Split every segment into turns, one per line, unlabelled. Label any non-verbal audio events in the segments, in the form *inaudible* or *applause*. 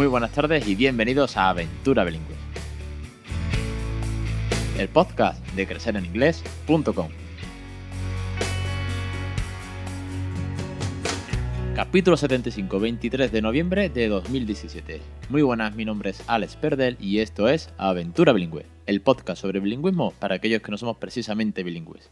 Muy buenas tardes y bienvenidos a Aventura Bilingüe. El podcast de crecereninglés.com. Capítulo 75, 23 de noviembre de 2017. Muy buenas, mi nombre es Alex Perdel y esto es Aventura Bilingüe, el podcast sobre bilingüismo para aquellos que no somos precisamente bilingües.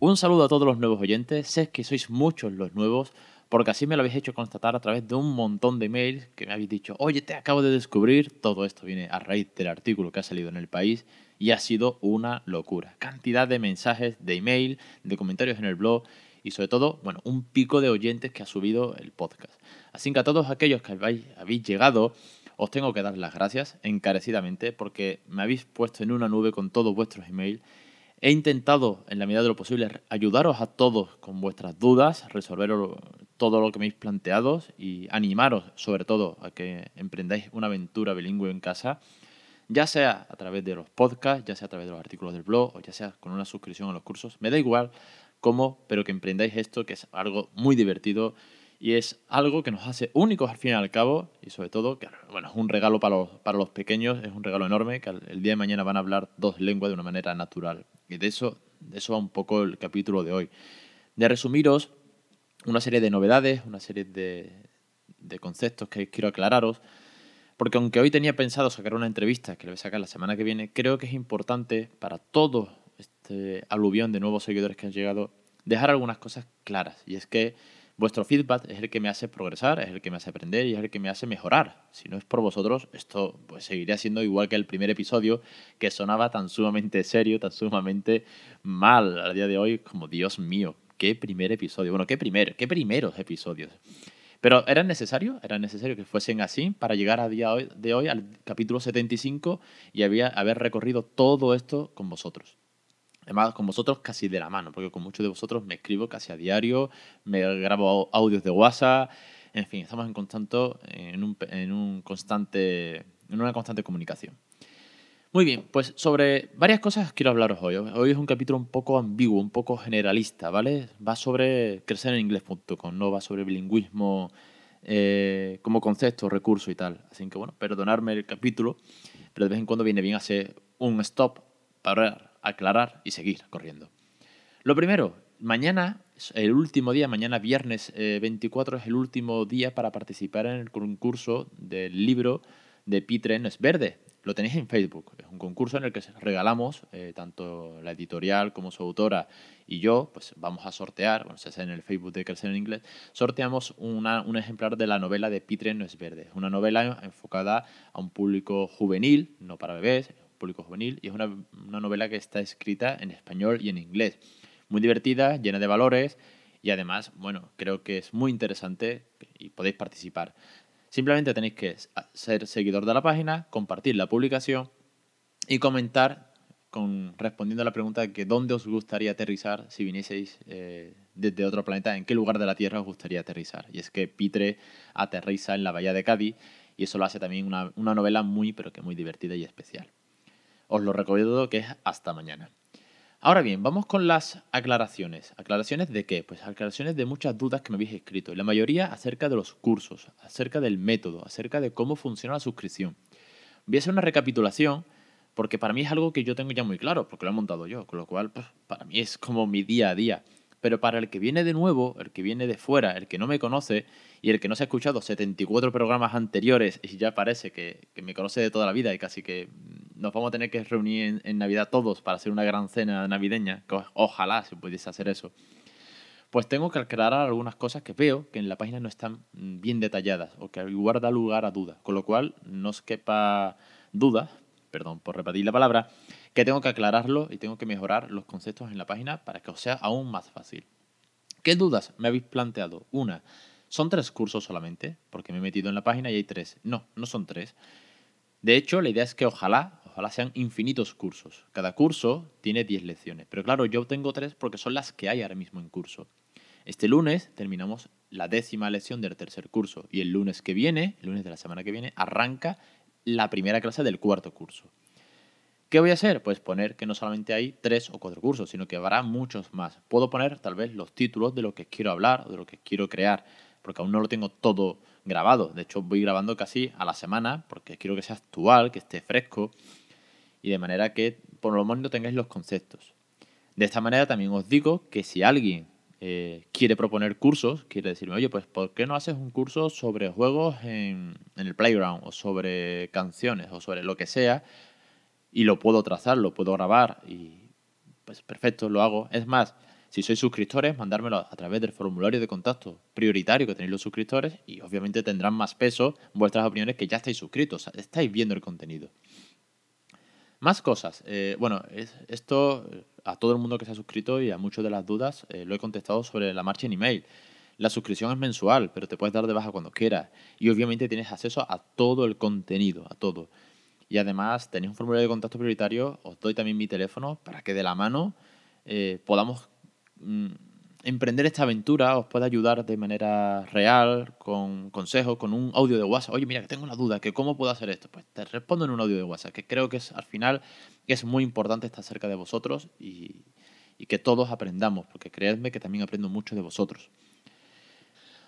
Un saludo a todos los nuevos oyentes, sé que sois muchos los nuevos, porque así me lo habéis hecho constatar a través de un montón de emails que me habéis dicho, oye, te acabo de descubrir, todo esto viene a raíz del artículo que ha salido en el país y ha sido una locura. Cantidad de mensajes, de email, de comentarios en el blog y sobre todo, bueno, un pico de oyentes que ha subido el podcast. Así que a todos aquellos que habéis, habéis llegado, os tengo que dar las gracias encarecidamente porque me habéis puesto en una nube con todos vuestros emails He intentado, en la medida de lo posible, ayudaros a todos con vuestras dudas, resolver todo lo que me habéis planteado y animaros, sobre todo, a que emprendáis una aventura bilingüe en casa, ya sea a través de los podcasts, ya sea a través de los artículos del blog o ya sea con una suscripción a los cursos. Me da igual cómo, pero que emprendáis esto, que es algo muy divertido y es algo que nos hace únicos al fin y al cabo y sobre todo que bueno, es un regalo para los, para los pequeños, es un regalo enorme que el día de mañana van a hablar dos lenguas de una manera natural. Y de eso, de eso va un poco el capítulo de hoy. De resumiros una serie de novedades, una serie de, de conceptos que quiero aclararos, porque aunque hoy tenía pensado sacar una entrevista que le voy a sacar la semana que viene, creo que es importante para todo este aluvión de nuevos seguidores que han llegado dejar algunas cosas claras. Y es que Vuestro feedback es el que me hace progresar, es el que me hace aprender y es el que me hace mejorar. Si no es por vosotros, esto pues seguiría siendo igual que el primer episodio, que sonaba tan sumamente serio, tan sumamente mal al día de hoy, como Dios mío, qué primer episodio. Bueno, qué primer, qué primeros episodios. Pero ¿era necesario? ¿Era necesario que fuesen así para llegar a día de hoy al capítulo 75 y había, haber recorrido todo esto con vosotros? Además, con vosotros casi de la mano, porque con muchos de vosotros me escribo casi a diario, me grabo audios de WhatsApp, en fin, estamos en, constante, en, un, en, un constante, en una constante comunicación. Muy bien, pues sobre varias cosas quiero hablaros hoy. Hoy es un capítulo un poco ambiguo, un poco generalista, ¿vale? Va sobre crecer en inglés.com, no va sobre bilingüismo eh, como concepto, recurso y tal. Así que bueno, perdonarme el capítulo, pero de vez en cuando viene bien hacer un stop para aclarar y seguir corriendo. Lo primero, mañana, el último día, mañana viernes 24 eh, es el último día para participar en el concurso del libro de Pitre No es Verde. Lo tenéis en Facebook. Es un concurso en el que regalamos, eh, tanto la editorial como su autora y yo, pues vamos a sortear, bueno, se hace en el Facebook de Crecer en Inglés, sorteamos una, un ejemplar de la novela de Pitre No es Verde. Es una novela enfocada a un público juvenil, no para bebés, público juvenil, y es una, una novela que está escrita en español y en inglés. Muy divertida, llena de valores, y además, bueno, creo que es muy interesante y podéis participar. Simplemente tenéis que ser seguidor de la página, compartir la publicación y comentar con, respondiendo a la pregunta de que dónde os gustaría aterrizar si vinieseis eh, desde otro planeta, en qué lugar de la Tierra os gustaría aterrizar. Y es que Pitre aterriza en la bahía de Cádiz y eso lo hace también una, una novela muy, pero que muy divertida y especial. Os lo recuerdo que es hasta mañana. Ahora bien, vamos con las aclaraciones. ¿Aclaraciones de qué? Pues aclaraciones de muchas dudas que me habéis escrito. Y la mayoría acerca de los cursos, acerca del método, acerca de cómo funciona la suscripción. Voy a hacer una recapitulación porque para mí es algo que yo tengo ya muy claro, porque lo he montado yo, con lo cual pues, para mí es como mi día a día. Pero para el que viene de nuevo, el que viene de fuera, el que no me conoce y el que no se ha escuchado 74 programas anteriores y ya parece que, me conoce de toda la vida y casi que nos vamos a tener que reunir en, Navidad todos para hacer una gran cena navideña, ojalá se pudiese hacer eso, pues tengo que aclarar algunas cosas que veo que en la página no están bien detalladas o que igual da lugar a dudas, con lo cual no os quepa duda, perdón por repetir la palabra, que tengo que aclararlo y tengo que mejorar los conceptos en la página para que os sea aún más fácil. ¿Qué dudas me habéis planteado? Una, ¿son tres cursos solamente? Porque me he metido en la página y hay tres. No, no son tres. De hecho, la idea es que ojalá ojalá sean infinitos cursos. Cada curso tiene 10 lecciones, pero claro, yo tengo 3 porque son las que hay ahora mismo en curso. Este lunes terminamos la décima lección del tercer curso y el lunes que viene, el lunes de la semana que viene, arranca la primera clase del cuarto curso. ¿Qué voy a hacer? Pues poner que no solamente hay tres o cuatro cursos, sino que habrá muchos más. Puedo poner tal vez los títulos de lo que quiero hablar o de lo que quiero crear, porque aún no lo tengo todo grabado. De hecho, voy grabando casi a la semana porque quiero que sea actual, que esté fresco y de manera que por lo menos tengáis los conceptos. De esta manera también os digo que si alguien eh, quiere proponer cursos, quiere decirme, oye, pues ¿por qué no haces un curso sobre juegos en, en el playground o sobre canciones o sobre lo que sea? Y lo puedo trazar, lo puedo grabar y pues perfecto, lo hago. Es más, si sois suscriptores, mandármelo a través del formulario de contacto prioritario que tenéis los suscriptores y obviamente tendrán más peso vuestras opiniones que ya estáis suscritos, estáis viendo el contenido. Más cosas. Eh, bueno, esto a todo el mundo que se ha suscrito y a muchas de las dudas eh, lo he contestado sobre la marcha en email. La suscripción es mensual, pero te puedes dar de baja cuando quieras. Y obviamente tienes acceso a todo el contenido, a todo. Y además tenéis un formulario de contacto prioritario, os doy también mi teléfono para que de la mano eh, podamos Mm, emprender esta aventura os puede ayudar de manera real, con consejos, con un audio de WhatsApp. Oye, mira, que tengo una duda, que cómo puedo hacer esto. Pues te respondo en un audio de WhatsApp, que creo que es al final es muy importante estar cerca de vosotros y que todos aprendamos, porque creedme que también aprendo mucho de vosotros.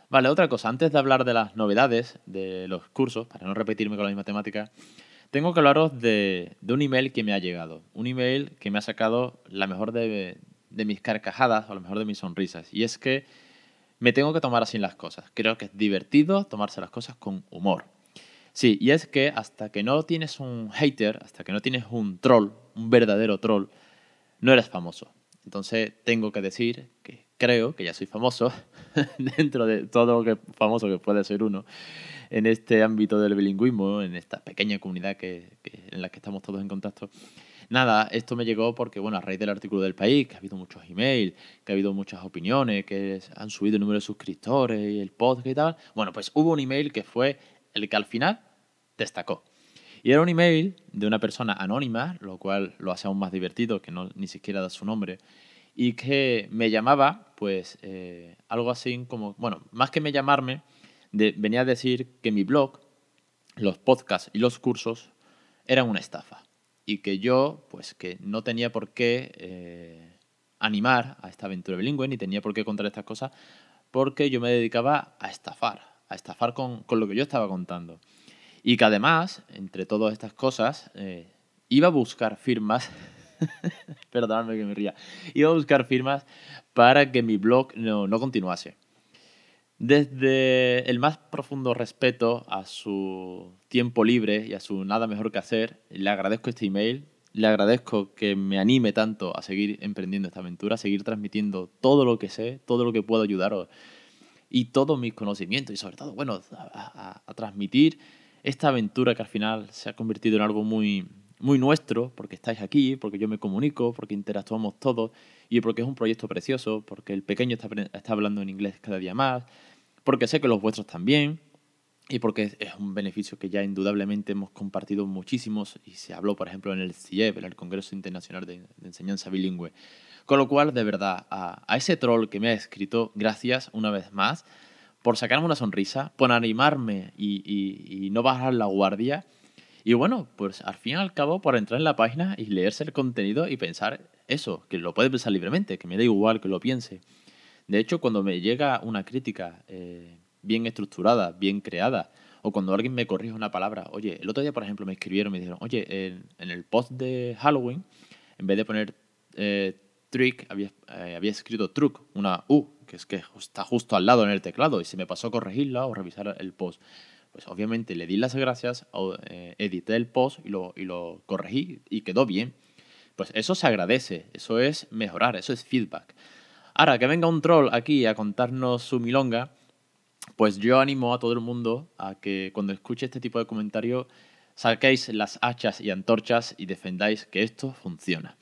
Vale, otra cosa, antes de hablar de las novedades de los cursos, para no repetirme con la misma temática, tengo que hablaros de, un email que me ha llegado. Un email que me ha sacado la mejor de, de mis carcajadas, o a lo mejor de mis sonrisas. Y es que me tengo que tomar así las cosas. Creo que es divertido tomarse las cosas con humor. Sí, y es que hasta que no tienes un hater, hasta que no tienes un troll, un verdadero troll, no eres famoso. Entonces tengo que decir que creo que ya soy famoso *laughs* dentro de todo lo que famoso que puede ser uno en este ámbito del bilingüismo, en esta pequeña comunidad que, en la que estamos todos en contacto. Nada, esto me llegó porque, bueno, a raíz del artículo del país, que ha habido muchos emails, que ha habido muchas opiniones, que han subido el número de suscriptores y el podcast y tal. Bueno, pues hubo un email que fue el que al final destacó. Y era un email de una persona anónima, lo cual lo hace aún más divertido, que no ni siquiera da su nombre, y que me llamaba, pues, eh, algo así como, bueno, más que me llamarme, venía a decir que mi blog, los podcasts y los cursos eran una estafa y que yo, pues que no tenía por qué eh, animar a esta aventura bilingüe, ni tenía por qué contar estas cosas, porque yo me dedicaba a estafar, a estafar con, lo que yo estaba contando. Y que además, entre todas estas cosas, eh, iba a buscar firmas, *laughs* perdóname que me ría, iba a buscar firmas para que mi blog no, no continuase. Desde el más profundo respeto a su tiempo libre y a su nada mejor que hacer, le agradezco este email, le agradezco que me anime tanto a seguir emprendiendo esta aventura, a seguir transmitiendo todo lo que sé, todo lo que puedo ayudaros y todos mis conocimientos y sobre todo, bueno, a, transmitir esta aventura que al final se ha convertido en algo muy, muy nuestro, porque estáis aquí, porque yo me comunico, porque interactuamos todos y porque es un proyecto precioso, porque el pequeño está, está hablando en inglés cada día más, porque sé que los vuestros también y porque es un beneficio que ya indudablemente hemos compartido muchísimos y se habló, por ejemplo, en el CIEP, en el Congreso Internacional de, Enseñanza Bilingüe. Con lo cual, de verdad, a, ese troll que me ha escrito, gracias una vez más por sacarme una sonrisa, por animarme y, y no bajar la guardia. Y bueno, pues al fin y al cabo, por entrar en la página y leerse el contenido y pensar eso, que lo puede pensar libremente, que me da igual que lo piense. De hecho, cuando me llega una crítica eh, bien estructurada, bien creada, o cuando alguien me corrige una palabra, oye, el otro día, por ejemplo, me escribieron, me dijeron, oye, en, el post de Halloween, en vez de poner eh, trick, había, eh, había, escrito truc, una U, que es que está justo al lado en el teclado, y se me pasó corregirla o revisar el post. Pues obviamente le di las gracias, edité el post y lo, y lo corregí y quedó bien. Pues eso se agradece, eso es mejorar, eso es feedback. Ahora, que venga un troll aquí a contarnos su milonga, pues yo animo a todo el mundo a que cuando escuche este tipo de comentarios saquéis las hachas y antorchas y defendáis que esto funciona.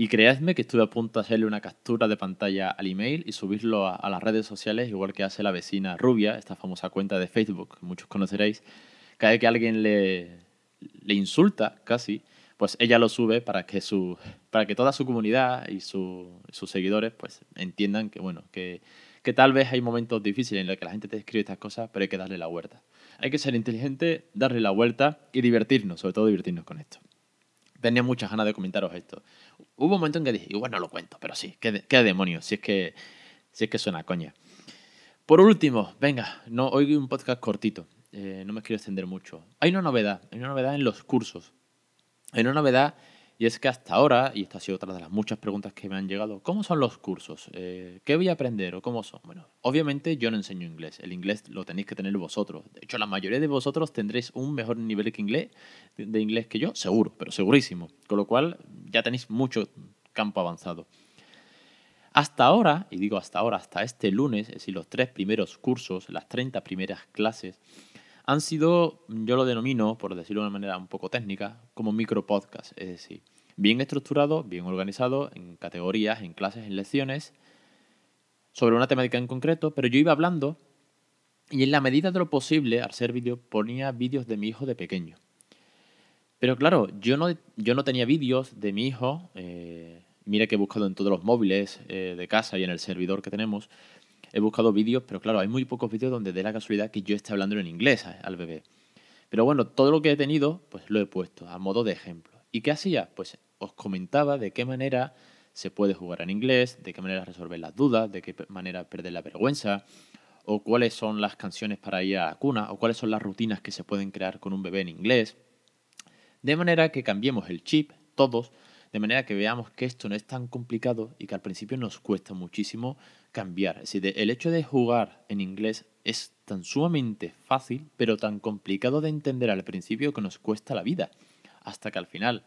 Y creedme que estuve a punto de hacerle una captura de pantalla al email y subirlo a, las redes sociales, igual que hace la vecina Rubia, esta famosa cuenta de Facebook, que muchos conoceréis. Cada vez que alguien le, le insulta, casi, pues ella lo sube para que su para que toda su comunidad y sus seguidores pues entiendan que bueno que, que, tal vez hay momentos difíciles en los que la gente te escribe estas cosas pero hay que darle la vuelta hay que ser inteligente darle la vuelta y divertirnos sobre todo divertirnos con esto tenía muchas ganas de comentaros esto hubo un momento en que dije igual no lo cuento pero sí qué, qué demonios si es que si es que suena coña Por último, venga, no, hoy un podcast cortito. Eh, no me quiero extender mucho. Hay una novedad, hay una novedad en los cursos. Hay una novedad y es que hasta ahora, y esta ha sido otra de las muchas preguntas que me han llegado, ¿cómo son los cursos? Eh, ¿Qué voy a aprender o cómo son? Bueno, obviamente yo no enseño inglés, el inglés lo tenéis que tener vosotros. De hecho, la mayoría de vosotros tendréis un mejor nivel que inglés, de inglés que yo, seguro, pero segurísimo. Con lo cual ya tenéis mucho campo avanzado. Hasta ahora, y digo hasta ahora, hasta este lunes, es decir, los tres primeros cursos, las 30 primeras clases, han sido, yo lo denomino, por decirlo de una manera un poco técnica, como micro podcast, es decir, bien estructurado, bien organizado, en categorías, en clases, en lecciones, sobre una temática en concreto, pero yo iba hablando y en la medida de lo posible, al ser vídeo, ponía vídeos de mi hijo de pequeño. Pero claro, yo no, yo no tenía vídeos de mi hijo, eh, mira que he buscado en todos los móviles eh, de casa y en el servidor que tenemos, he buscado vídeos, pero claro, hay muy pocos vídeos donde dé la casualidad que yo esté hablando en inglés al bebé. Pero bueno, todo lo que he tenido, pues lo he puesto a modo de ejemplo. ¿Y qué hacía? Pues os comentaba de qué manera se puede jugar en inglés, de qué manera resolver las dudas, de qué manera perder la vergüenza, o cuáles son las canciones para ir a la cuna, o cuáles son las rutinas que se pueden crear con un bebé en inglés. De manera que cambiemos el chip, todos, de manera que veamos que esto no es tan complicado y que al principio nos cuesta muchísimo cambiar. Es el hecho de jugar en inglés es tan sumamente fácil, pero tan complicado de entender al principio que nos cuesta la vida. Hasta que al final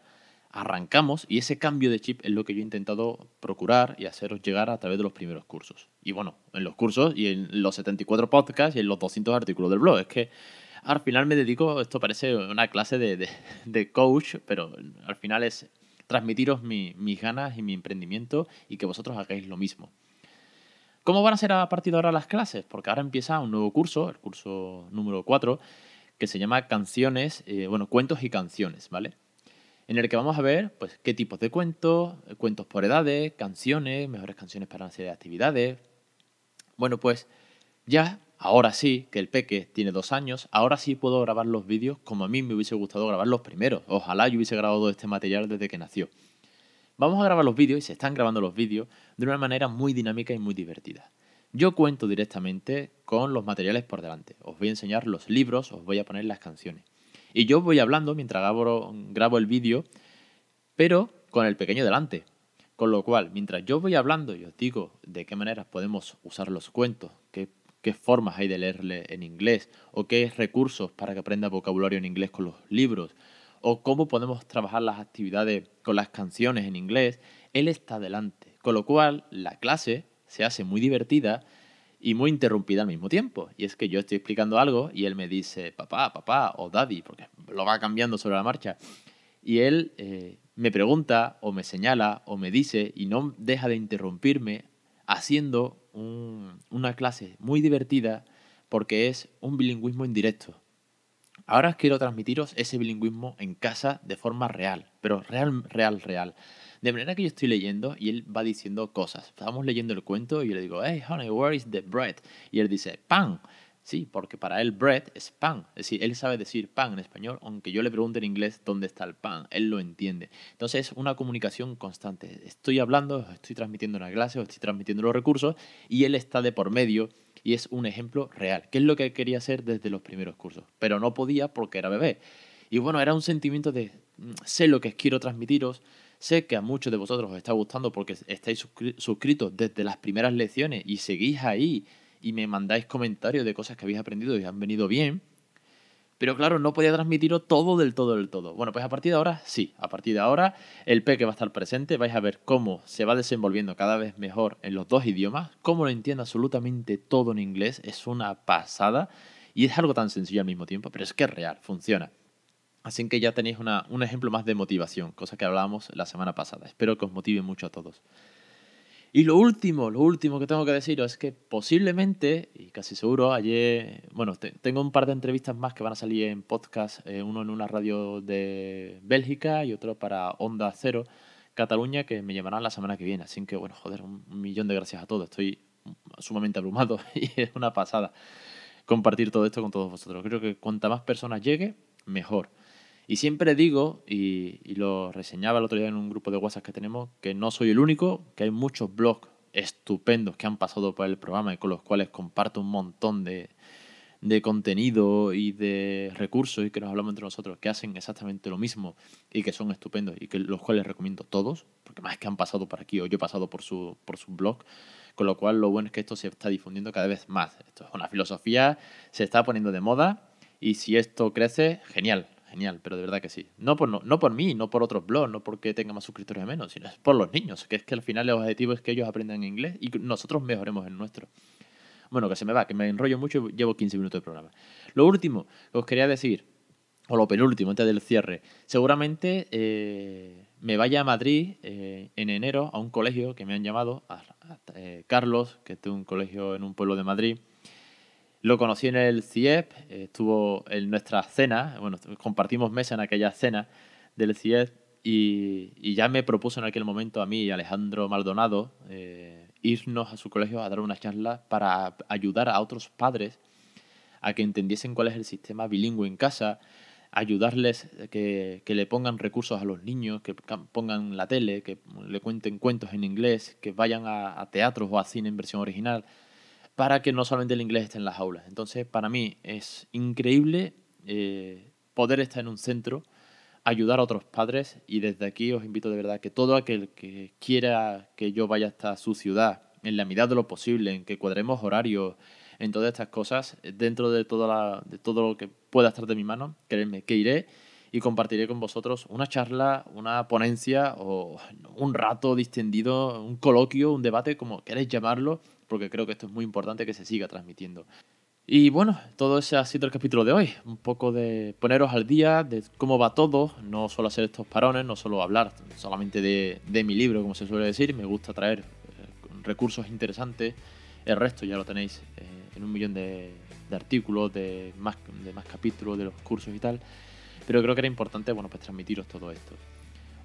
arrancamos y ese cambio de chip es lo que yo he intentado procurar y haceros llegar a través de los primeros cursos. Y bueno, en los cursos y en los 74 podcasts y en los 200 artículos del blog. Es que al final me dedico, esto parece una clase de, de coach, pero al final es transmitiros mis ganas y mi emprendimiento y que vosotros hagáis lo mismo. ¿Cómo van a ser a partir de ahora las clases? Porque ahora empieza un nuevo curso, el curso número 4, que se llama Canciones, eh, bueno, Cuentos y Canciones, ¿vale? En el que vamos a ver, pues, qué tipos de cuentos, cuentos por edades, canciones, mejores canciones para una serie de actividades. Bueno, pues ya Ahora sí, que el peque tiene dos años, ahora sí puedo grabar los vídeos como a mí me hubiese gustado grabar los primeros. Ojalá yo hubiese grabado este material desde que nació. Vamos a grabar los vídeos y se están grabando los vídeos de una manera muy dinámica y muy divertida. Yo cuento directamente con los materiales por delante. Os voy a enseñar los libros, os voy a poner las canciones. Y yo voy hablando mientras grabo, el vídeo, pero con el pequeño delante. Con lo cual, mientras yo voy hablando y os digo de qué manera podemos usar los cuentos, qué qué formas hay de leerle en inglés, o qué recursos para que aprenda vocabulario en inglés con los libros, o cómo podemos trabajar las actividades con las canciones en inglés, él está delante. Con lo cual, la clase se hace muy divertida y muy interrumpida al mismo tiempo. Y es que yo estoy explicando algo y él me dice papá, papá o daddy, porque lo va cambiando sobre la marcha. Y él eh, me pregunta o me señala o me dice y no deja de interrumpirme haciendo una clase muy divertida porque es un bilingüismo indirecto. Ahora quiero transmitiros ese bilingüismo en casa de forma real, pero real, real, real. De manera que yo estoy leyendo y él va diciendo cosas. Estamos leyendo el cuento y yo le digo, hey, honey, where is the bread? Y él dice, pan. Sí, porque para él bread es pan. Es decir, él sabe decir pan en español, aunque yo le pregunte en inglés dónde está el pan. Él lo entiende. Entonces es una comunicación constante. Estoy hablando, estoy transmitiendo una clase, estoy transmitiendo los recursos y él está de por medio y es un ejemplo real, que es lo que quería hacer desde los primeros cursos. Pero no podía porque era bebé. Y bueno, era un sentimiento de mm, sé lo que quiero transmitiros, sé que a muchos de vosotros os está gustando porque estáis suscritos desde las primeras lecciones y seguís ahí y me mandáis comentarios de cosas que habéis aprendido y han venido bien. Pero claro, no podía transmitiros todo del todo del todo. Bueno, pues a partir de ahora, sí, a partir de ahora el peque va a estar presente, vais a ver cómo se va desenvolviendo cada vez mejor en los dos idiomas, cómo lo entiende absolutamente todo en inglés, es una pasada y es algo tan sencillo al mismo tiempo, pero es que es real, funciona. Así que ya tenéis una, un ejemplo más de motivación, cosa que hablábamos la semana pasada. Espero que os motive mucho a todos. Y lo último, lo último que tengo que deciros es que posiblemente, y casi seguro, ayer, bueno, tengo un par de entrevistas más que van a salir en podcast, eh, uno en una radio de Bélgica y otro para Onda Cero, Cataluña, que me llamarán la semana que viene. Así que, bueno, joder, un millón de gracias a todos. Estoy sumamente abrumado *laughs* y es una pasada compartir todo esto con todos vosotros. Creo que cuanta más personas llegue, mejor. Y siempre digo, y, lo reseñaba el otro día en un grupo de WhatsApp que tenemos, que no soy el único, que hay muchos blogs estupendos que han pasado por el programa y con los cuales comparto un montón de, de contenido y de recursos y que nos hablamos entre nosotros, que hacen exactamente lo mismo y que son estupendos y que los cuales recomiendo todos, porque más que han pasado por aquí o yo he pasado por su, por su blog, con lo cual lo bueno es que esto se está difundiendo cada vez más. Esto es una filosofía, se está poniendo de moda y si esto crece, genial, genial, pero de verdad que sí. No por, no, no por mí, no por otros blogs, no porque tenga más suscriptores o menos, sino por los niños, que es que al final el objetivo es que ellos aprendan inglés y nosotros mejoremos el nuestro. Bueno, que se me va, que me enrollo mucho y llevo 15 minutos de programa. Lo último que os quería decir, o lo penúltimo antes del cierre, seguramente eh, me vaya a Madrid eh, en enero a un colegio que me han llamado, eh, Carlos, que es un colegio en un pueblo de Madrid, lo conocí en el CIEP, estuvo en nuestra cena, bueno, compartimos mesa en aquella cena del CIEP y, ya me propuso en aquel momento a mí y Alejandro Maldonado eh, irnos a su colegio a dar una charla para ayudar a otros padres a que entendiesen cuál es el sistema bilingüe en casa, ayudarles que, que, le pongan recursos a los niños, que pongan la tele, que le cuenten cuentos en inglés, que vayan a, a teatros o a cine en versión original para que no solamente el inglés esté en las aulas. Entonces, para mí es increíble eh, poder estar en un centro, ayudar a otros padres y desde aquí os invito de verdad que todo aquel que quiera que yo vaya hasta su ciudad, en la medida de lo posible, en que cuadremos horarios, en todas estas cosas, dentro de, todo lo que pueda estar de mi mano, créanme que iré y compartiré con vosotros una charla, una ponencia o un rato distendido, un coloquio, un debate, como queréis llamarlo, porque creo que esto es muy importante que se siga transmitiendo. Y bueno, todo ese ha sido el capítulo de hoy. Un poco de poneros al día de cómo va todo, no solo hacer estos parones, no solo hablar solamente de, de mi libro, como se suele decir. Me gusta traer eh, recursos interesantes. El resto ya lo tenéis eh, en un millón de, de artículos, de más, de más capítulos, de los cursos y tal. Pero creo que era importante bueno, pues transmitiros todo esto.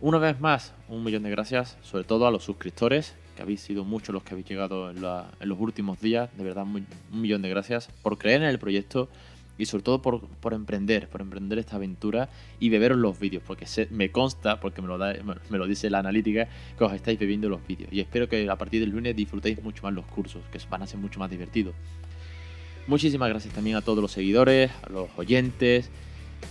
Una vez más, un millón de gracias, sobre todo a los suscriptores, habéis sido muchos los que habéis llegado en, los últimos días. De verdad, un millón de gracias por creer en el proyecto y sobre todo por, por emprender, por emprender esta aventura y beberos los vídeos, porque me consta, porque me lo, da, me lo dice la analítica, que os estáis bebiendo los vídeos. Y espero que a partir del lunes disfrutéis mucho más los cursos, que van a ser mucho más divertidos. Muchísimas gracias también a todos los seguidores, a los oyentes.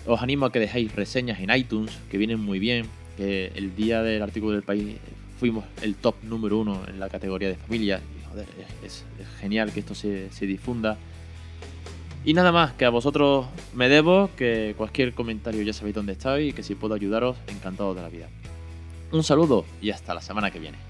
Os animo a que dejéis reseñas en iTunes, que vienen muy bien que el día del artículo del país fuimos el top número uno en la categoría de familia. es, genial que esto se, se difunda. Y nada más, que a vosotros me debo, que cualquier comentario ya sabéis dónde estoy y que si puedo ayudaros, encantado de la vida. Un saludo y hasta la semana que viene.